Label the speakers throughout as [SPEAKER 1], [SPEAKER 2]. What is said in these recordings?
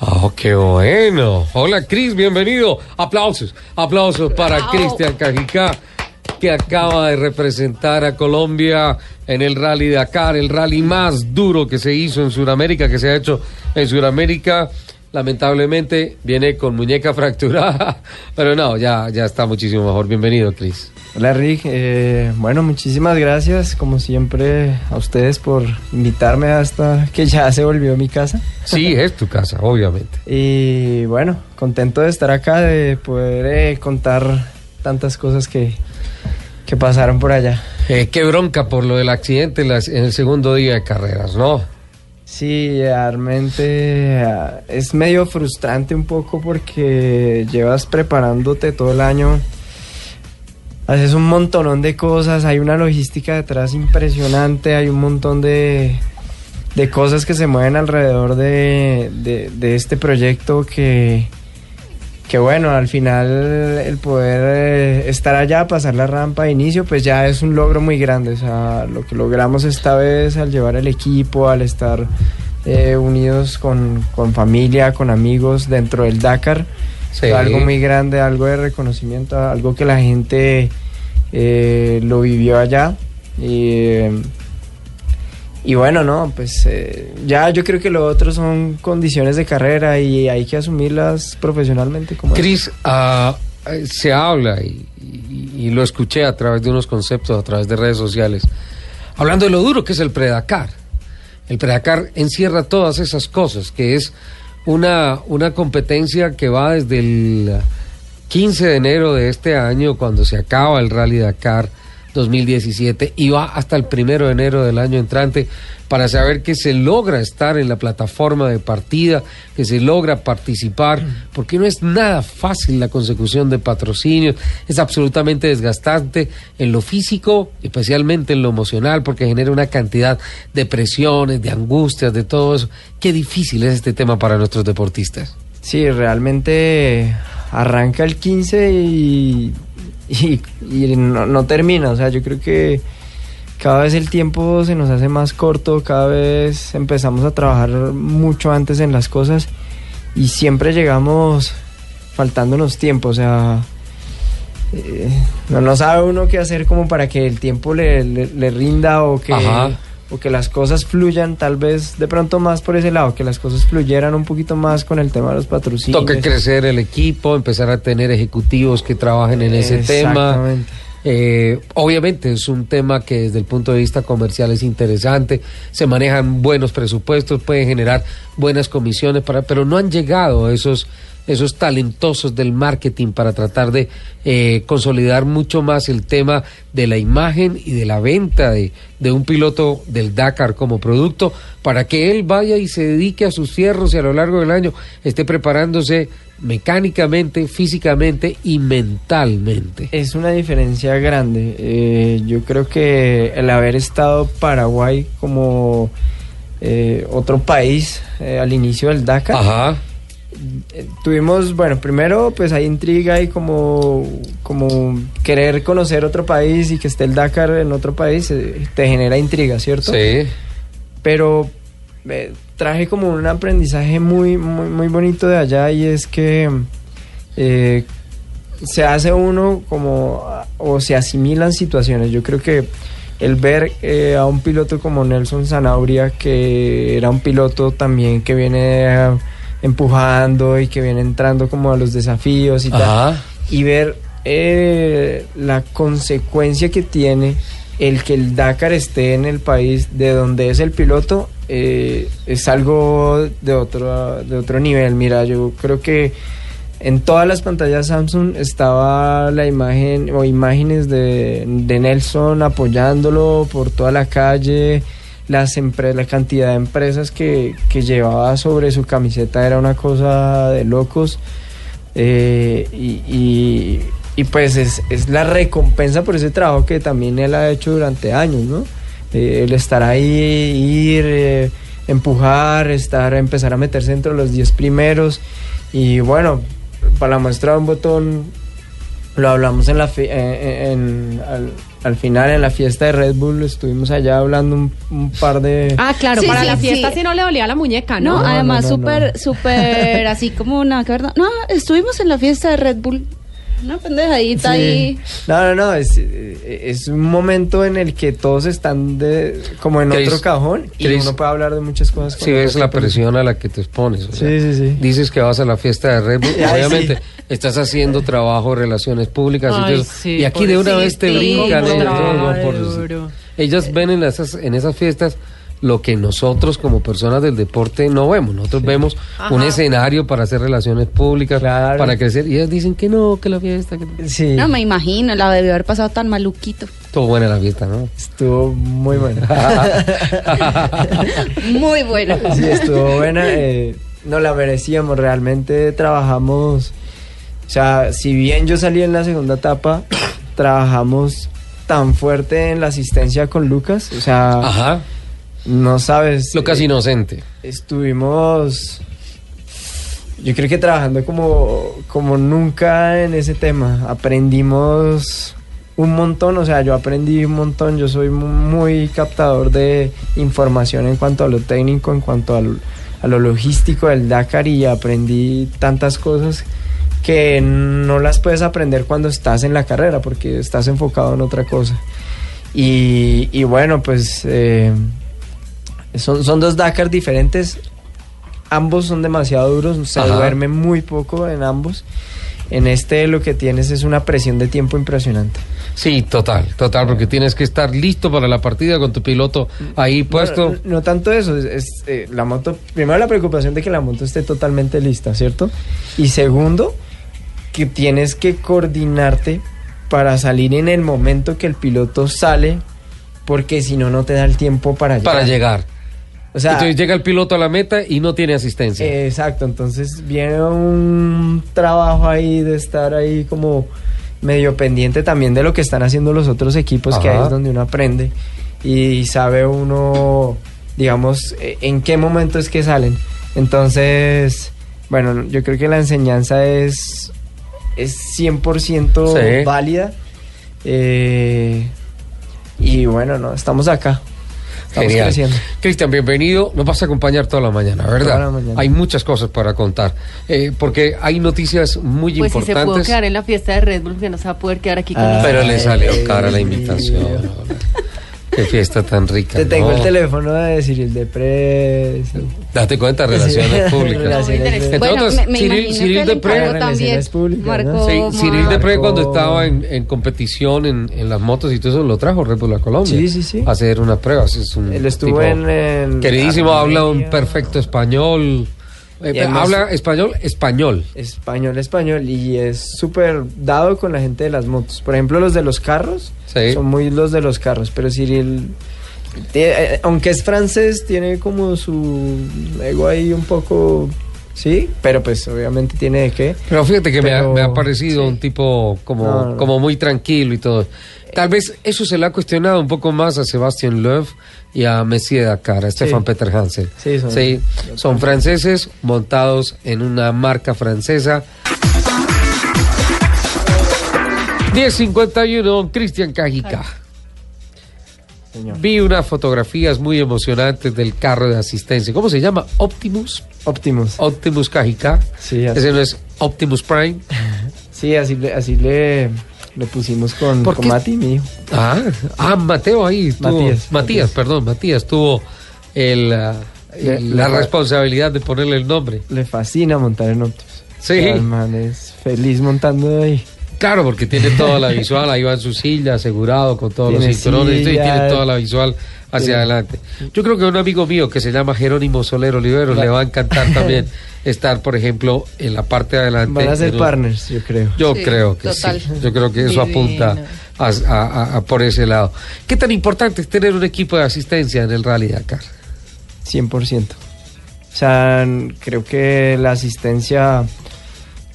[SPEAKER 1] Oh, qué bueno. Hola, Cris, bienvenido. Aplausos, aplausos para. Cristian Cajicá, que acaba de representar a Colombia en el Rally Dakar, el rally más duro que se hizo en Sudamérica, que se ha hecho en Sudamérica. Lamentablemente viene con muñeca fracturada, pero no, ya, ya está muchísimo mejor. Bienvenido, Cris.
[SPEAKER 2] Hola Rick, Eh, bueno, muchísimas gracias como siempre a ustedes por invitarme hasta que ya se volvió mi casa.
[SPEAKER 1] Sí, es tu casa, obviamente.
[SPEAKER 2] Y bueno, contento de estar acá, de poder eh, contar tantas cosas que, que pasaron por allá.
[SPEAKER 1] Eh, qué bronca por lo del accidente en el segundo día de carreras, ¿no?
[SPEAKER 2] Sí, realmente ah, es medio frustrante un poco porque llevas preparándote todo el año, haces un montonón de cosas, hay una logística detrás impresionante, hay un montón de, de cosas que se mueven alrededor de, de- de este proyecto que, que bueno, al final el poder eh, estar allá, pasar la rampa de inicio, pues ya es un logro muy grande. O sea, lo que logramos esta vez al llevar el equipo, al estar eh, unidos con, con familia, con amigos dentro del Dakar,
[SPEAKER 1] Sí.
[SPEAKER 2] fue algo muy grande, algo de reconocimiento, algo que la gente eh, lo vivió allá. Y, y bueno, no, pues eh, ya yo creo que lo otro son condiciones de carrera y hay que asumirlas profesionalmente como.
[SPEAKER 1] Cris, eh, se habla y, y- y lo escuché a través de unos conceptos, a través de redes sociales, hablando de lo duro que es el Predacar. El Predacar encierra todas esas cosas, que es una, una competencia que va desde el 15 de enero de este año, cuando se acaba el Rally Dakar 2017, y va hasta el primero de enero del año entrante para saber que se logra estar en la plataforma de partida, que se logra participar, porque no es nada fácil la consecución de patrocinios, es absolutamente desgastante en lo físico, especialmente en lo emocional, porque genera una cantidad de presiones, de angustias, de todo eso. Qué difícil es este tema para nuestros deportistas.
[SPEAKER 2] Sí, realmente arranca el 15 y, y, y no, termina. O sea, yo creo que cada vez el tiempo se nos hace más corto, cada vez empezamos a trabajar mucho antes en las cosas y siempre llegamos faltándonos tiempo. O sea, eh, no, no sabe uno qué hacer como para que el tiempo le, le- rinda o que. O que las cosas fluyan, tal vez de pronto más por ese lado, que las cosas fluyeran un poquito más con el tema de los patrocinios.
[SPEAKER 1] Toca crecer el equipo, empezar a tener ejecutivos que trabajen en ese tema. Eh, obviamente es un tema que desde el punto de vista comercial es interesante, se manejan buenos presupuestos, pueden generar buenas comisiones, para, pero no han llegado esos, esos talentosos del marketing para tratar de eh, consolidar mucho más el tema de la imagen y de la venta de, de un piloto del Dakar como producto, para que él vaya y se dedique a sus fierros y a lo largo del año esté preparándose mecánicamente, físicamente y mentalmente.
[SPEAKER 2] Es una diferencia grande. Eh, yo creo que el haber estado Paraguay como eh, otro país eh, al inicio del Dakar,
[SPEAKER 1] Ajá.
[SPEAKER 2] Tuvimos, bueno, primero pues hay intriga y como, como querer conocer otro país y que esté el Dakar en otro país, eh, te genera intriga, ¿cierto?
[SPEAKER 1] Sí.
[SPEAKER 2] pero eh, traje como un aprendizaje muy, muy, muy bonito de allá y es que eh, se hace uno como o se asimilan situaciones. Yo creo que el ver eh, a un piloto como Nelson Zanauria, que era un piloto también que viene empujando y que viene entrando como a los desafíos y tal, y ver eh, la consecuencia que tiene el que el Dakar esté en el país de donde es el piloto eh, es algo de otro de otro nivel. Mira yo creo que en todas las pantallas Samsung estaba la imagen o imágenes de, de Nelson apoyándolo por toda la calle las empre- la cantidad de empresas que, que llevaba sobre su camiseta era una cosa de locos. Eh, y, y- pues es, es la recompensa por ese trabajo que también él ha hecho durante años, ¿no? Eh, el estar ahí, ir, eh, empujar, estar, empezar a meterse entre los 10 primeros. Y bueno, para la muestra de un botón, lo hablamos en la eh, en- al, al final en la fiesta de Red Bull, estuvimos allá hablando un, un par de...
[SPEAKER 3] Ah, claro,
[SPEAKER 4] Sí,
[SPEAKER 3] para
[SPEAKER 4] sí,
[SPEAKER 3] la fiesta
[SPEAKER 4] sí.
[SPEAKER 3] si no le dolía la muñeca,
[SPEAKER 4] No,
[SPEAKER 3] ¿no?
[SPEAKER 2] no,
[SPEAKER 4] además
[SPEAKER 2] no,
[SPEAKER 4] súper,
[SPEAKER 2] no.
[SPEAKER 4] súper así como ver. No, estuvimos en la fiesta de Red Bull. Una pendejadita
[SPEAKER 2] Sí.
[SPEAKER 4] ahí.
[SPEAKER 2] No, no, no, es, eh, es un momento en el que todos están de, como en otro cajón y uno puede hablar de muchas cosas.
[SPEAKER 1] Si ves la presión a la que te expones. o sea,
[SPEAKER 2] Sí, sí, sí.
[SPEAKER 1] Dices que vas a la fiesta de Red Bull,
[SPEAKER 2] Ay,
[SPEAKER 1] obviamente
[SPEAKER 2] sí.
[SPEAKER 1] estás haciendo trabajo, relaciones públicas y todo
[SPEAKER 3] Ay,
[SPEAKER 1] eso.
[SPEAKER 3] sí,
[SPEAKER 1] y aquí de una vez te brincan
[SPEAKER 3] duro.
[SPEAKER 1] Ellas ven en esas, en esas fiestas lo que nosotros como personas del deporte no vemos. Nosotros vemos un escenario para hacer relaciones públicas,
[SPEAKER 2] Claro.
[SPEAKER 1] para crecer. Y ellas dicen que no, que la fiesta, que
[SPEAKER 2] Sí,
[SPEAKER 4] No me imagino, la debió haber pasado tan maluquito.
[SPEAKER 1] estuvo buena la fiesta, ¿no?
[SPEAKER 2] estuvo muy buena.
[SPEAKER 4] Muy bueno.
[SPEAKER 2] Sí, estuvo buena. eh, no la merecíamos, realmente trabajamos. O sea, si bien yo salí en la segunda etapa, trabajamos tan fuerte en la asistencia con Lucas. O sea,
[SPEAKER 1] Ajá.
[SPEAKER 2] No sabes.
[SPEAKER 1] Lo casi
[SPEAKER 2] eh,
[SPEAKER 1] inocente.
[SPEAKER 2] Estuvimos, yo creo que trabajando como, como nunca en ese tema. Aprendimos un montón, o sea, yo aprendí un montón. Yo soy mu- muy captador de información en cuanto a lo técnico, en cuanto al- a lo logístico del Dakar y aprendí tantas cosas que no las puedes aprender cuando estás en la carrera porque estás enfocado en otra cosa. Y, y bueno, pues eh, son, son dos Dakar diferentes. Ambos son demasiado duros, se
[SPEAKER 1] Ajá.
[SPEAKER 2] duerme muy poco en ambos. En este lo que tienes es una presión de tiempo impresionante.
[SPEAKER 1] Sí, total, total, porque tienes que estar listo para la partida con tu piloto ahí puesto.
[SPEAKER 2] No, no tanto eso, es, es, eh, la moto, primero la preocupación de que la moto esté totalmente lista, ¿cierto? Y segundo, que tienes que coordinarte para salir en el momento que el piloto sale, porque si no, no te da el tiempo para llegar.
[SPEAKER 1] para llegar.
[SPEAKER 2] O sea,
[SPEAKER 1] Entonces llega el piloto a la meta y no tiene asistencia.
[SPEAKER 2] eh, exacto, entonces viene un trabajo ahí de estar ahí como medio pendiente también de lo que están haciendo los otros equipos, que ahí es donde uno aprende y sabe uno, digamos, eh, en qué momento es que salen. Entonces, bueno, yo creo que la enseñanza es, es 100%
[SPEAKER 1] Sí.
[SPEAKER 2] válida. eh, y bueno, no, estamos acá. Estamos
[SPEAKER 1] Genial.
[SPEAKER 2] creciendo.
[SPEAKER 1] Cristian, bienvenido. Nos vas a acompañar toda la mañana, ¿verdad?
[SPEAKER 2] Toda la mañana.
[SPEAKER 1] Hay muchas cosas para contar. eh, porque hay noticias muy
[SPEAKER 3] Pues si se pudo
[SPEAKER 1] importantes.
[SPEAKER 3] quedar en la fiesta de Red Bull, que no se va a poder quedar aquí con
[SPEAKER 2] Ah.
[SPEAKER 3] nosotros.
[SPEAKER 1] pero le salió cara la invitación. Qué fiesta tan rica.
[SPEAKER 2] Te tengo
[SPEAKER 1] ¿no?
[SPEAKER 2] el teléfono de Cyril Depré. sí.
[SPEAKER 1] Date cuenta, relaciones públicas.
[SPEAKER 2] Relaciones
[SPEAKER 1] Entre
[SPEAKER 2] públicas.
[SPEAKER 4] Bueno,
[SPEAKER 1] otras,
[SPEAKER 4] me, me
[SPEAKER 1] Cyril, Cyril
[SPEAKER 2] Relaciones
[SPEAKER 4] también
[SPEAKER 2] públicas,
[SPEAKER 4] marcó,
[SPEAKER 2] ¿no?
[SPEAKER 1] Sí, Cyril Depré
[SPEAKER 2] Marcó-
[SPEAKER 1] cuando estaba en, en competición en, en las motos y todo eso lo trajo Red Bull a Colombia.
[SPEAKER 2] Sí, sí, sí.
[SPEAKER 1] A hacer unas pruebas. Es un
[SPEAKER 2] Él estuvo
[SPEAKER 1] tipo
[SPEAKER 2] en, en
[SPEAKER 1] Queridísimo, habla un perfecto español. Eh, habla español, español.
[SPEAKER 2] Español, español. Y es súper dado con la gente de las motos. Por ejemplo, los de los carros.
[SPEAKER 1] Sí.
[SPEAKER 2] Son muy los de los carros. Pero Cyril, tie- eh, aunque es francés, tiene como su ego ahí un poco... Sí, pero pues obviamente tiene de qué.
[SPEAKER 1] Pero fíjate que me, ha, me ha parecido
[SPEAKER 2] sí.
[SPEAKER 1] un tipo como,
[SPEAKER 2] No, no.
[SPEAKER 1] como muy tranquilo y todo. Tal vez eso se le ha cuestionado un poco más a Sebastián Loeb y a Messi de Dakar, a Stefan Peter Hansen.
[SPEAKER 2] Sí, son-
[SPEAKER 1] son franceses montados en una marca francesa. 1051, Cristian Cajica.
[SPEAKER 2] Señor.
[SPEAKER 1] Vi unas fotografías muy emocionantes del carro de asistencia. ¿Cómo se llama? Optimus.
[SPEAKER 2] Optimus.
[SPEAKER 1] Optimus Cajica.
[SPEAKER 2] Sí, así.
[SPEAKER 1] Ese no es Optimus Prime.
[SPEAKER 2] Sí, así le, así le, le pusimos con,
[SPEAKER 1] ¿Por
[SPEAKER 2] con? Mati, mi hijo.
[SPEAKER 1] Ah, ah, Mateo ahí tuvo.
[SPEAKER 2] Matías,
[SPEAKER 1] Matías,
[SPEAKER 2] Matías.
[SPEAKER 1] perdón, Matías tuvo el, la responsabilidad de ponerle el nombre.
[SPEAKER 2] Le fascina montar en Optimus.
[SPEAKER 1] Sí.
[SPEAKER 2] El man es feliz montando ahí.
[SPEAKER 1] Claro, porque tiene toda la visual, ahí va en su silla, asegurado con todos
[SPEAKER 2] Tiene
[SPEAKER 1] los cinturones y tiene toda la visual hacia adelante. Yo creo que a un amigo mío que se llama Jerónimo Soler Olivero le va a encantar también estar, por ejemplo, en la parte de adelante.
[SPEAKER 2] Van a ser partners, yo creo.
[SPEAKER 1] Yo
[SPEAKER 4] Sí,
[SPEAKER 1] creo que
[SPEAKER 4] total.
[SPEAKER 1] sí. Yo creo que eso
[SPEAKER 3] Divino.
[SPEAKER 1] apunta a- a- a- por ese lado. ¿Qué tan importante es tener un equipo de asistencia en el Rally Dakar?
[SPEAKER 2] 100%. O sea, creo que la asistencia...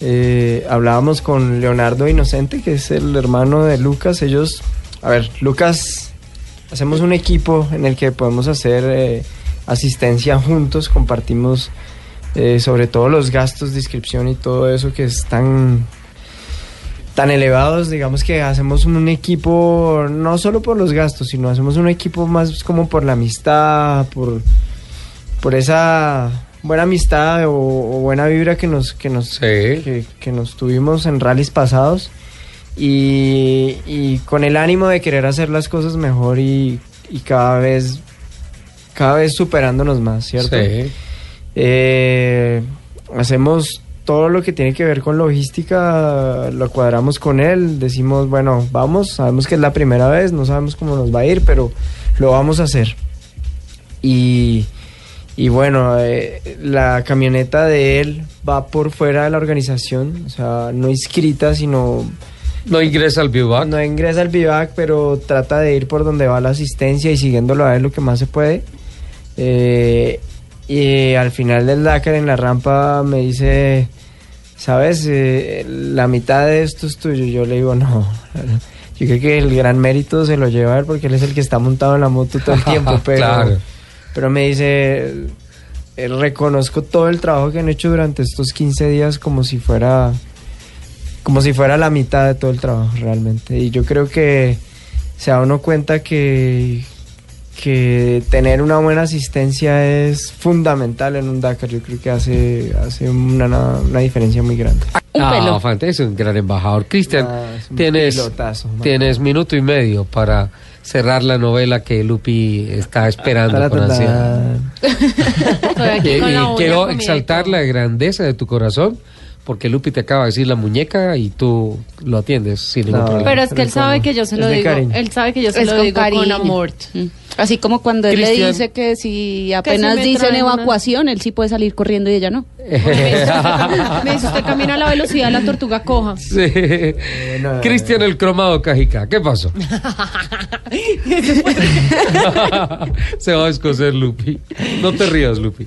[SPEAKER 2] eh, hablábamos con Leonardo Inocente, que es el hermano de Lucas. Ellos, a ver, Lucas, hacemos un equipo en el que podemos hacer eh, asistencia juntos, compartimos eh, sobre todo los gastos de inscripción y todo eso que es tan, tan elevados, digamos que hacemos un equipo no solo por los gastos, sino hacemos un equipo más como por la amistad, por, por esa buena amistad o, o buena vibra que nos, que nos, que, que nos tuvimos en rallies pasados y, y con el ánimo de querer hacer las cosas mejor y, y cada vez cada vez superándonos más, ¿cierto?
[SPEAKER 1] Sí.
[SPEAKER 2] Eh, hacemos todo lo que tiene que ver con logística, lo cuadramos con él, decimos, bueno, vamos, sabemos que es la primera vez, no sabemos cómo nos va a ir, pero lo vamos a hacer. Y, y bueno, eh, la camioneta de él va por fuera de la organización, o sea, no inscrita, sino...
[SPEAKER 1] No ingresa al vivac.
[SPEAKER 2] No ingresa al vivac, pero trata de ir por donde va la asistencia y siguiéndolo a él lo que más se puede. Eh, y al final del Dakar en la rampa me dice, ¿sabes? Eh, la mitad de esto es tuyo. Yo le digo, no. Yo creo que el gran mérito se lo lleva a él porque él es el que está montado en la moto todo el tiempo. Pero,
[SPEAKER 1] Claro.
[SPEAKER 2] pero me dice, eh, reconozco todo el trabajo que han hecho durante estos 15 días como si fuera como si fuera la mitad de todo el trabajo realmente. Y yo creo que se da uno cuenta que, que tener una buena asistencia es fundamental en un Dakar. Yo creo que hace, hace una, una diferencia muy grande.
[SPEAKER 1] No, Fante es un gran embajador. Cristian,
[SPEAKER 2] Ah,
[SPEAKER 1] tienes,
[SPEAKER 2] pilotazo,
[SPEAKER 1] tienes minuto y medio para cerrar la novela que Lupi está esperando con ansiedad. Y- quiero exaltar la grandeza de tu corazón, porque Lupi te acaba de decir la muñeca y tú lo atiendes sin ningún
[SPEAKER 2] No,
[SPEAKER 1] problema.
[SPEAKER 3] Pero es que él sabe que yo se lo digo.
[SPEAKER 2] cariño.
[SPEAKER 3] Él sabe que yo se
[SPEAKER 4] Es
[SPEAKER 3] lo
[SPEAKER 4] con
[SPEAKER 3] digo con amor.
[SPEAKER 4] Mm. Así como cuando él le dice que si
[SPEAKER 3] Que
[SPEAKER 4] apenas
[SPEAKER 3] si me
[SPEAKER 4] dicen
[SPEAKER 3] una-
[SPEAKER 4] evacuación, él sí puede salir corriendo y ella no.
[SPEAKER 3] Me dice usted camina a la velocidad de la tortuga coja.
[SPEAKER 1] Sí. Cristian el cromado Cajica, ¿qué pasó? Se va a escocer Lupi. No te rías, Lupi.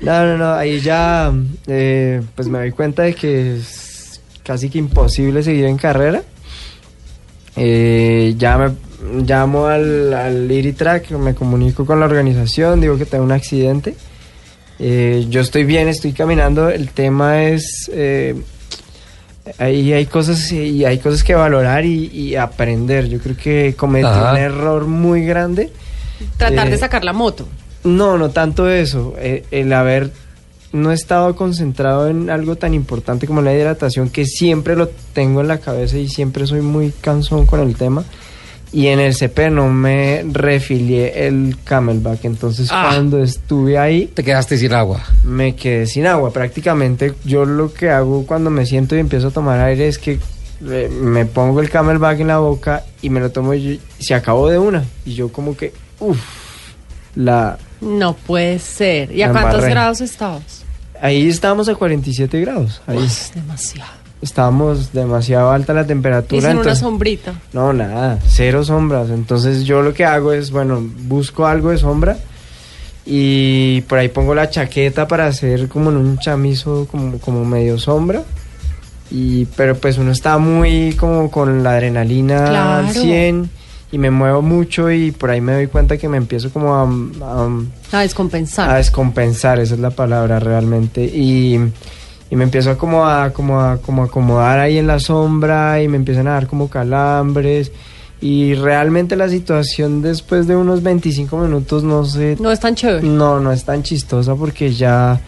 [SPEAKER 2] No, no, no, ahí ya eh, pues me doy cuenta de que es casi que imposible seguir en carrera. Eh, ya me llamo al, al Iritrack, me comunico con la organización, digo que tengo un accidente. Eh, yo estoy bien, estoy caminando. El tema es eh, ahí hay cosas y hay cosas que valorar y, y aprender. Yo creo que cometí
[SPEAKER 1] Ajá.
[SPEAKER 2] un error muy grande.
[SPEAKER 3] Tratar
[SPEAKER 2] Eh,
[SPEAKER 3] de sacar la moto.
[SPEAKER 2] No, no tanto eso. eh, el haber no estado concentrado en algo tan importante como la hidratación, que siempre lo tengo en la cabeza y siempre soy muy cansón con el tema. Y en el CP no me refilié el camelback. Entonces,
[SPEAKER 1] Ah.
[SPEAKER 2] cuando estuve ahí,
[SPEAKER 1] Te quedaste sin agua.
[SPEAKER 2] me quedé sin agua. Prácticamente, yo lo que hago cuando me siento y empiezo a tomar aire es que eh, me pongo el camelback en la boca y me lo tomo y se acabó de una. Y yo, como que, uff, la.
[SPEAKER 3] No puede ser. ¿Y a cuántos
[SPEAKER 2] embarré.
[SPEAKER 3] grados estabas?
[SPEAKER 2] Ahí estábamos a 47 grados. Ahí
[SPEAKER 3] Es demasiado.
[SPEAKER 2] Estábamos demasiado alta la temperatura.
[SPEAKER 3] una
[SPEAKER 2] entonces-
[SPEAKER 3] sombrita.
[SPEAKER 2] no, nada, cero sombras. Entonces yo lo que hago es, bueno, busco algo de sombra y por ahí pongo la chaqueta para hacer como en un chamizo como, como medio sombra. Y, pero pues uno está muy como con la adrenalina al
[SPEAKER 3] Claro.
[SPEAKER 2] 100 y me muevo mucho y por ahí me doy cuenta que me empiezo como a- a
[SPEAKER 3] A descompensar.
[SPEAKER 2] a descompensar, esa es la palabra realmente. Y, y me empiezo a como a, como a como a acomodar ahí en la sombra y me empiezan a dar como calambres. Y realmente la situación después de unos 25 minutos no sé,
[SPEAKER 3] no es tan chévere.
[SPEAKER 2] no, no es tan chistosa porque ya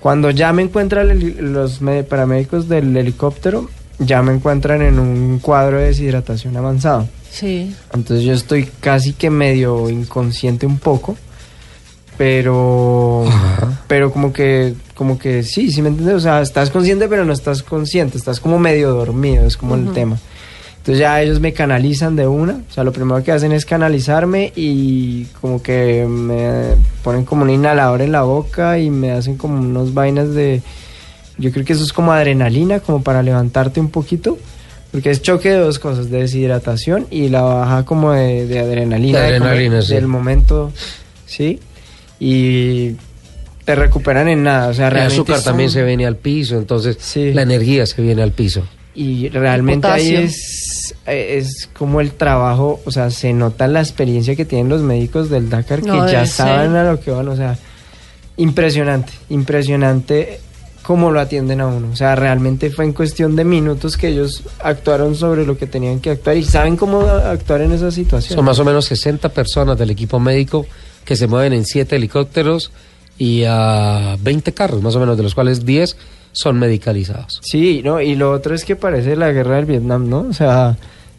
[SPEAKER 2] cuando ya me encuentran el- los paramédicos del helicóptero, ya me encuentran en un cuadro de deshidratación avanzado.
[SPEAKER 3] Sí.
[SPEAKER 2] Entonces yo estoy casi que medio inconsciente un poco, pero pero como que como que sí, sí me entiendes, o sea, estás consciente pero no estás consciente, estás como medio dormido, es como el
[SPEAKER 3] Ujú.
[SPEAKER 2] tema. Entonces ya ellos me canalizan de una, o sea, lo primero que hacen es canalizarme y como que me ponen como un inhalador en la boca y me hacen como unos vainas de yo creo que eso es como adrenalina, como para levantarte un poquito, Porque es choque de dos cosas, de deshidratación y la baja como de, de adrenalina,
[SPEAKER 1] De
[SPEAKER 2] de
[SPEAKER 1] adrenalina, sí.
[SPEAKER 2] del momento, ¿sí? Y te recuperan en nada, o sea,
[SPEAKER 1] El
[SPEAKER 2] realmente
[SPEAKER 1] azúcar
[SPEAKER 2] son-
[SPEAKER 1] también se viene al piso, entonces
[SPEAKER 2] Sí.
[SPEAKER 1] la energía se viene al piso.
[SPEAKER 2] Y realmente ahí es, es como el trabajo, o sea, se nota la experiencia que tienen los médicos del Dakar,
[SPEAKER 3] No,
[SPEAKER 2] que ya saben
[SPEAKER 3] ser.
[SPEAKER 2] a lo que van, o sea, impresionante, impresionante cómo lo atienden a uno. O sea, realmente fue en cuestión de minutos que ellos actuaron sobre lo que tenían que actuar y saben cómo actuar en esa situación.
[SPEAKER 1] Son más o menos 60 personas del equipo médico que se mueven en 7 helicópteros y a 20 carros, más o menos, de los cuales 10 son medicalizados.
[SPEAKER 2] Sí, no, y lo otro es que parece la guerra del Vietnam, ¿no? O sea,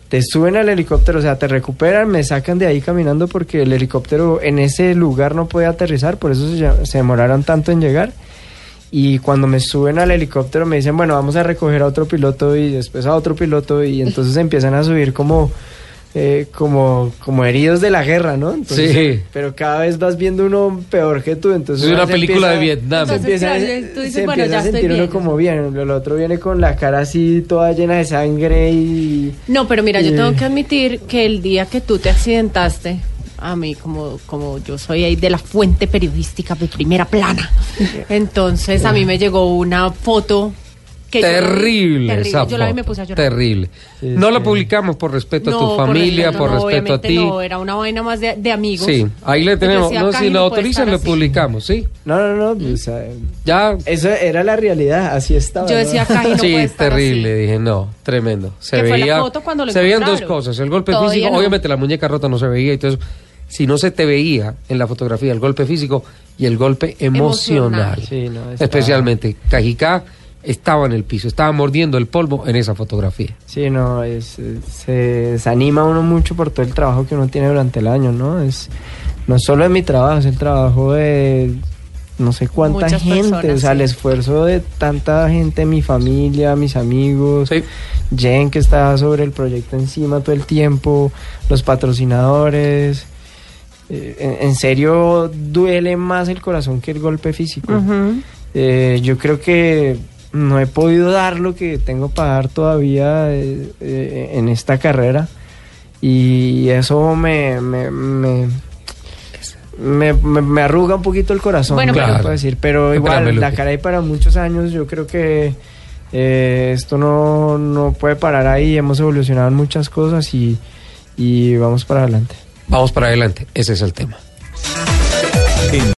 [SPEAKER 2] te suben al helicóptero, o sea, te recuperan, me sacan de ahí caminando porque el helicóptero en ese lugar no podía aterrizar, por eso se, se demoraron tanto en llegar. Y cuando me suben al helicóptero me dicen, bueno, vamos a recoger a otro piloto y después a otro piloto y entonces empiezan a subir como, eh, como, como heridos de la guerra, ¿no? Entonces,
[SPEAKER 1] Sí.
[SPEAKER 2] Pero cada vez vas viendo uno peor que tú, entonces...
[SPEAKER 1] Es una película de Vietnam.
[SPEAKER 2] se empieza,
[SPEAKER 3] claro, tú dices,
[SPEAKER 2] se
[SPEAKER 3] bueno,
[SPEAKER 2] empieza
[SPEAKER 3] ya
[SPEAKER 2] a
[SPEAKER 3] estoy
[SPEAKER 2] sentir uno
[SPEAKER 3] bien.
[SPEAKER 2] como bien. El otro viene con la cara así toda llena de sangre y...
[SPEAKER 3] No, pero mira, yo tengo que admitir que el día que tú te accidentaste, a mí como, como yo soy ahí de la fuente periodística de primera plana, entonces a mí me llegó una foto que yo
[SPEAKER 1] Terrible,
[SPEAKER 3] terrible.
[SPEAKER 1] esa
[SPEAKER 3] Yo la vi y me puse a llorar.
[SPEAKER 1] Terrible.
[SPEAKER 2] Sí,
[SPEAKER 1] no
[SPEAKER 2] sí.
[SPEAKER 1] la publicamos por respeto a tu
[SPEAKER 3] por
[SPEAKER 1] familia,
[SPEAKER 3] respeto,
[SPEAKER 1] por
[SPEAKER 3] no,
[SPEAKER 1] respeto a ti.
[SPEAKER 3] No, era una vaina más de, de amigos.
[SPEAKER 1] Sí, ahí le tenemos. No, si lo autorizan, lo publicamos, ¿sí?
[SPEAKER 2] No, no, no, pues,
[SPEAKER 1] Ya.
[SPEAKER 2] eso era la realidad, así estaba.
[SPEAKER 3] Yo decía, no
[SPEAKER 1] sí,
[SPEAKER 3] puede estar
[SPEAKER 1] terrible.
[SPEAKER 3] así.
[SPEAKER 1] Dos no, tremendo. Se
[SPEAKER 3] fue la
[SPEAKER 1] veía.
[SPEAKER 3] foto cuando lo
[SPEAKER 1] se veían dos cosas. El golpe
[SPEAKER 3] Todavía
[SPEAKER 1] físico,
[SPEAKER 3] no.
[SPEAKER 1] obviamente la muñeca rota no se veía y todo eso. Si no se te veía en la fotografía el golpe físico y el golpe emocional.
[SPEAKER 3] Emocional.
[SPEAKER 2] Sí, no,
[SPEAKER 1] Especialmente, Cajicá estaba en el piso, estaba mordiendo el polvo en esa fotografía.
[SPEAKER 2] Sí, no, es, se desanima uno mucho por todo el trabajo que uno tiene durante el año, ¿no? Es no solo es mi trabajo, es el trabajo de no sé cuánta
[SPEAKER 3] Muchas
[SPEAKER 2] gente,
[SPEAKER 3] personas,
[SPEAKER 2] o sea, el esfuerzo de tanta gente, mi familia, mis amigos,
[SPEAKER 1] Sí.
[SPEAKER 2] Jen que está sobre el proyecto encima todo el tiempo, los patrocinadores. Eh, en, en serio duele más el corazón que el golpe físico. Eh, yo creo que no he podido dar lo que tengo para dar todavía eh, eh, en esta carrera y eso me me, me, me- me- me arruga un poquito el corazón,
[SPEAKER 3] Bueno,
[SPEAKER 2] puedo decir, pero
[SPEAKER 1] Espérame,
[SPEAKER 2] igual la
[SPEAKER 1] Lupe.
[SPEAKER 2] cara hay para muchos años, yo creo que eh, esto no, no puede parar ahí, hemos evolucionado en muchas cosas y, y vamos para adelante.
[SPEAKER 1] Vamos para adelante, ese es el tema.